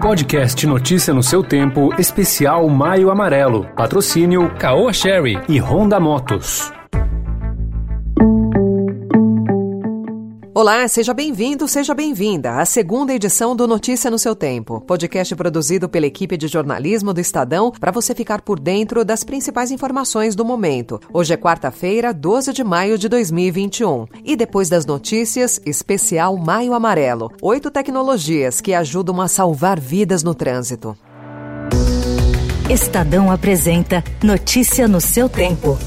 Podcast Notícia no seu tempo, especial Maio Amarelo. Patrocínio Caoa Sherry e Honda Motos. Olá, seja bem-vindo, seja bem-vinda à segunda edição do Notícia no seu Tempo, podcast produzido pela equipe de jornalismo do Estadão para você ficar por dentro das principais informações do momento. Hoje é quarta-feira, 12 de maio de 2021. E depois das notícias, especial Maio Amarelo. Oito tecnologias que ajudam a salvar vidas no trânsito. Estadão apresenta Notícia no seu tempo.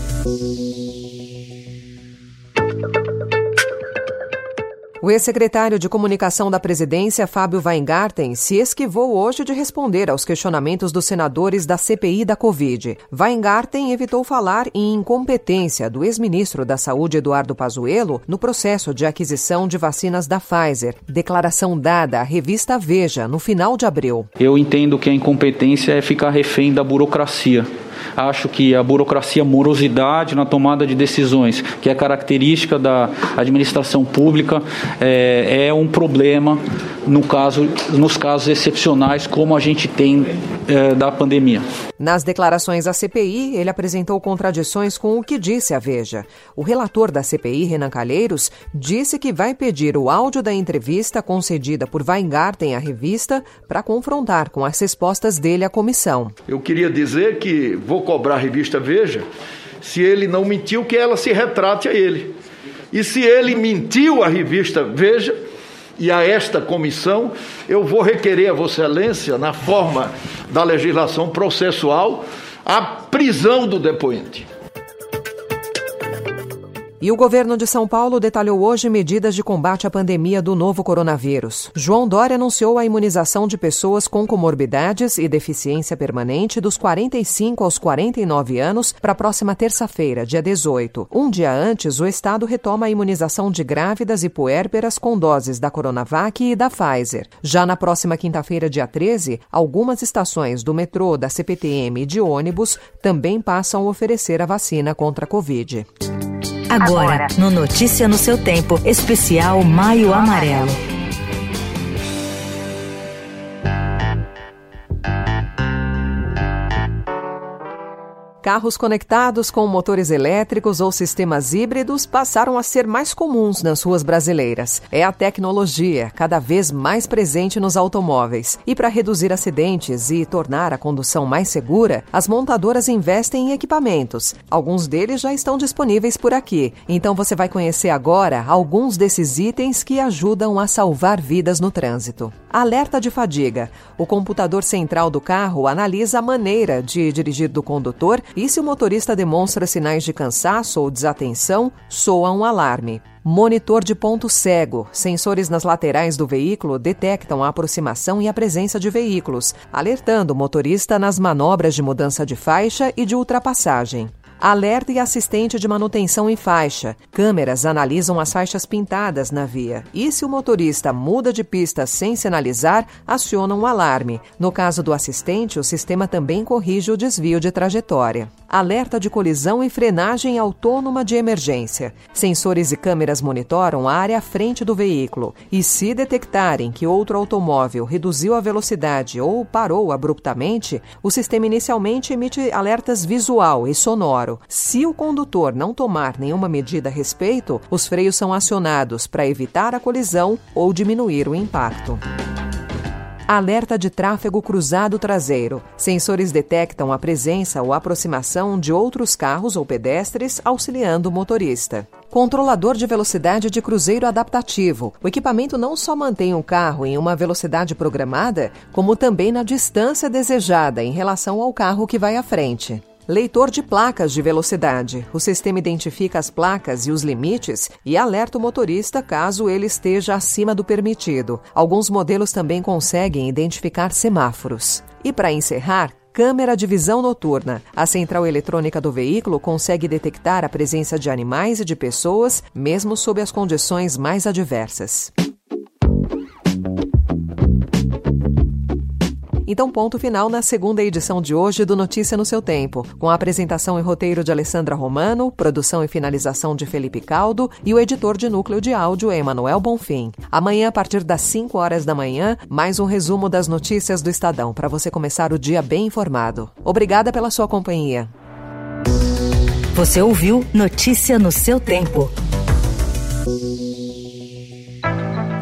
O ex-secretário de Comunicação da Presidência, Fábio Weingarten, se esquivou hoje de responder aos questionamentos dos senadores da CPI da Covid. Weingarten evitou falar em incompetência do ex-ministro da Saúde, Eduardo Pazuello, no processo de aquisição de vacinas da Pfizer. Declaração dada à revista Veja no final de abril. Eu entendo que a incompetência é ficar refém da burocracia. Acho que a burocracia, a morosidade na tomada de decisões, que é característica da administração pública, é, é um problema no caso, nos casos excepcionais como a gente tem é, da pandemia. Nas declarações à CPI, ele apresentou contradições com o que disse a Veja. O relator da CPI, Renan Calheiros, disse que vai pedir o áudio da entrevista concedida por Weingarten à revista para confrontar com as respostas dele à comissão. Eu queria dizer que vou cobrar a revista Veja se ele não mentiu, que ela se retrate a ele. E se ele mentiu à revista Veja, e a esta comissão, eu vou requerer a Vossa Excelência, na forma da legislação processual, a prisão do depoente. E o governo de São Paulo detalhou hoje medidas de combate à pandemia do novo coronavírus. João Dória anunciou a imunização de pessoas com comorbidades e deficiência permanente dos 45 aos 49 anos para a próxima terça-feira, dia 18. Um dia antes, o Estado retoma a imunização de grávidas e puérperas com doses da Coronavac e da Pfizer. Já na próxima quinta-feira, dia 13, algumas estações do metrô, da CPTM e de ônibus também passam a oferecer a vacina contra a Covid. Agora, no Notícia no seu tempo, especial Maio Amarelo. Carros conectados com motores elétricos ou sistemas híbridos passaram a ser mais comuns nas ruas brasileiras. É a tecnologia cada vez mais presente nos automóveis. E para reduzir acidentes e tornar a condução mais segura, as montadoras investem em equipamentos. Alguns deles já estão disponíveis por aqui. Então você vai conhecer agora alguns desses itens que ajudam a salvar vidas no trânsito. Alerta de fadiga. O computador central do carro analisa a maneira de dirigir do condutor e se o motorista demonstra sinais de cansaço ou desatenção, soa um alarme. Monitor de ponto cego. Sensores nas laterais do veículo detectam a aproximação e a presença de veículos, alertando o motorista nas manobras de mudança de faixa e de ultrapassagem. Alerta e assistente de manutenção em faixa. Câmeras analisam as faixas pintadas na via. E se o motorista muda de pista sem sinalizar, aciona um alarme. No caso do assistente, o sistema também corrige o desvio de trajetória. Alerta de colisão e frenagem autônoma de emergência. Sensores e câmeras monitoram a área à frente do veículo. E se detectarem que outro automóvel reduziu a velocidade ou parou abruptamente, o sistema inicialmente emite alertas visual e sonoro se o condutor não tomar nenhuma medida a respeito, os freios são acionados para evitar a colisão ou diminuir o impacto. Alerta de tráfego cruzado traseiro. Sensores detectam a presença ou aproximação de outros carros ou pedestres, auxiliando o motorista. Controlador de velocidade de cruzeiro adaptativo. O equipamento não só mantém o carro em uma velocidade programada, como também na distância desejada em relação ao carro que vai à frente. Leitor de placas de velocidade. O sistema identifica as placas e os limites e alerta o motorista caso ele esteja acima do permitido. Alguns modelos também conseguem identificar semáforos. E para encerrar, Câmera de visão noturna. A central eletrônica do veículo consegue detectar a presença de animais e de pessoas, mesmo sob as condições mais adversas. Então, ponto final na segunda edição de hoje do Notícia no seu Tempo, com a apresentação e roteiro de Alessandra Romano, produção e finalização de Felipe Caldo e o editor de núcleo de áudio Emanuel Bonfim. Amanhã, a partir das 5 horas da manhã, mais um resumo das notícias do Estadão para você começar o dia bem informado. Obrigada pela sua companhia. Você ouviu Notícia no seu tempo.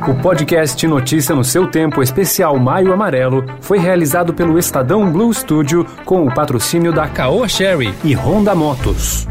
O podcast Notícia no seu tempo especial Maio Amarelo foi realizado pelo Estadão Blue Studio com o patrocínio da Caoa Sherry e Honda Motos.